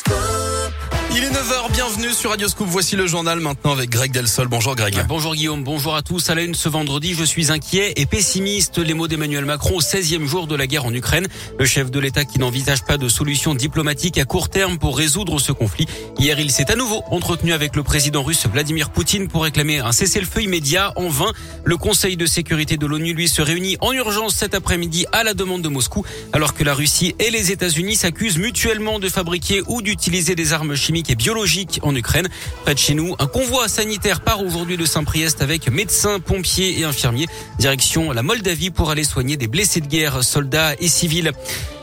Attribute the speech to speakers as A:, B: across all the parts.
A: school. Il est 9h, bienvenue sur Radio Scoop. Voici le journal maintenant avec Greg Delsol. Bonjour Greg.
B: Bonjour Guillaume, bonjour à tous. À la une ce vendredi, je suis inquiet et pessimiste. Les mots d'Emmanuel Macron au 16e jour de la guerre en Ukraine. Le chef de l'État qui n'envisage pas de solution diplomatique à court terme pour résoudre ce conflit. Hier, il s'est à nouveau entretenu avec le président russe Vladimir Poutine pour réclamer un cessez-le-feu immédiat. En vain, le Conseil de sécurité de l'ONU, lui, se réunit en urgence cet après-midi à la demande de Moscou, alors que la Russie et les États-Unis s'accusent mutuellement de fabriquer ou d'utiliser des armes chimiques et biologiques en Ukraine. Près de chez nous, un convoi sanitaire part aujourd'hui de Saint-Priest avec médecins, pompiers et infirmiers. Direction la Moldavie pour aller soigner des blessés de guerre, soldats et civils.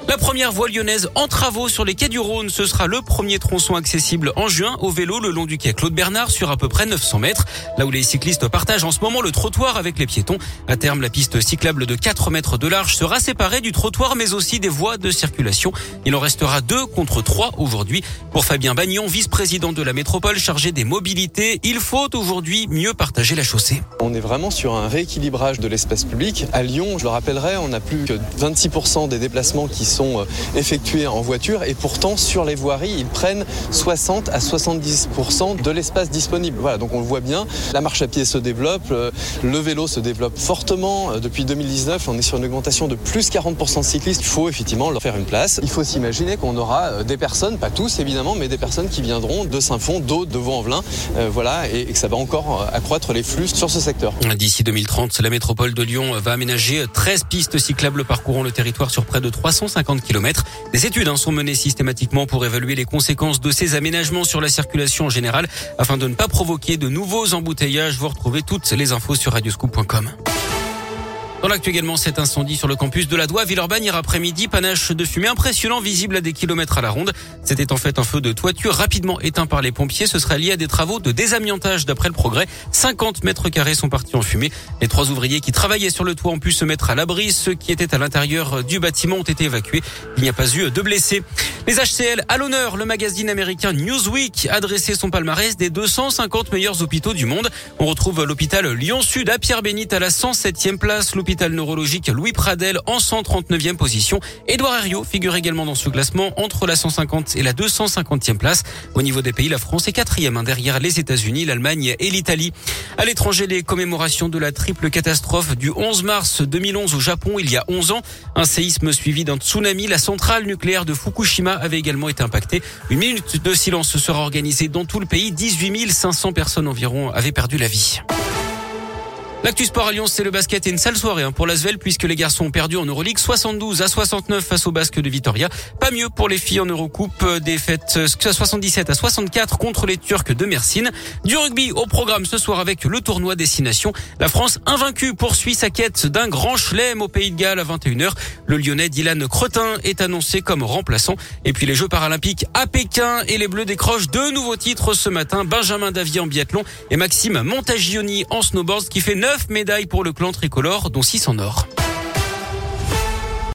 B: La première voie lyonnaise en travaux sur les quais du Rhône. Ce sera le premier tronçon accessible en juin au vélo le long du quai Claude Bernard sur à peu près 900 mètres. Là où les cyclistes partagent en ce moment le trottoir avec les piétons. À terme, la piste cyclable de 4 mètres de large sera séparée du trottoir mais aussi des voies de circulation. Il en restera deux contre trois aujourd'hui. Pour Fabien Bagnon, vice-président de la métropole chargé des mobilités, il faut aujourd'hui mieux partager la chaussée.
C: On est vraiment sur un rééquilibrage de l'espace public. À Lyon, je le rappellerai, on a plus que 26% des déplacements qui sont sont euh, effectués en voiture et pourtant sur les voiries, ils prennent 60 à 70% de l'espace disponible. Voilà, donc on le voit bien, la marche à pied se développe, euh, le vélo se développe fortement. Euh, depuis 2019, on est sur une augmentation de plus 40% de cyclistes. Il faut effectivement leur faire une place. Il faut s'imaginer qu'on aura des personnes, pas tous évidemment, mais des personnes qui viendront de Saint-Fond, d'autres de Vaux-en-Velin, voilà, et que ça va encore accroître les flux sur ce secteur.
B: D'ici 2030, la métropole de Lyon va aménager 13 pistes cyclables parcourant le territoire sur près de 350 Des études hein, sont menées systématiquement pour évaluer les conséquences de ces aménagements sur la circulation en général afin de ne pas provoquer de nouveaux embouteillages. Vous retrouvez toutes les infos sur radioscoop.com. Dans l'actu cet incendie sur le campus de la Doua, Villeurbanne, hier après-midi, panache de fumée impressionnant visible à des kilomètres à la ronde. C'était en fait un feu de toiture rapidement éteint par les pompiers. Ce serait lié à des travaux de désamiantage d'après le progrès. 50 mètres carrés sont partis en fumée. Les trois ouvriers qui travaillaient sur le toit ont pu se mettre à l'abri. Ceux qui étaient à l'intérieur du bâtiment ont été évacués. Il n'y a pas eu de blessés. Les HCL à l'honneur, le magazine américain Newsweek a dressé son palmarès des 250 meilleurs hôpitaux du monde. On retrouve l'hôpital Lyon-Sud à Pierre-Bénite à la 107e place l'hôpital neurologique Louis Pradel en 139e position. Édouard Herriot figure également dans ce classement entre la 150 et la 250e place. Au niveau des pays, la France est quatrième hein, derrière les États-Unis, l'Allemagne et l'Italie. À l'étranger, les commémorations de la triple catastrophe du 11 mars 2011 au Japon, il y a 11 ans. Un séisme suivi d'un tsunami. La centrale nucléaire de Fukushima avait également été impactée. Une minute de silence sera organisée dans tout le pays. 18 500 personnes environ avaient perdu la vie. L'actu sport à c'est le basket et une sale soirée hein, pour l'Asvel puisque les garçons ont perdu en Euroleague 72 à 69 face au Basque de Vitoria. Pas mieux pour les filles en Eurocoupe, euh, défaite 77 euh, à 64 contre les Turcs de Mersin. Du rugby au programme ce soir avec le tournoi Destination. La France invaincue poursuit sa quête d'un grand chelem au Pays de Galles à 21h. Le Lyonnais Dylan Cretin est annoncé comme remplaçant. Et puis les Jeux paralympiques à Pékin et les Bleus décrochent deux nouveaux titres ce matin. Benjamin Davier en biathlon et Maxime Montagioni en snowboard qui fait 9 médailles pour le clan tricolore, dont 6 en or.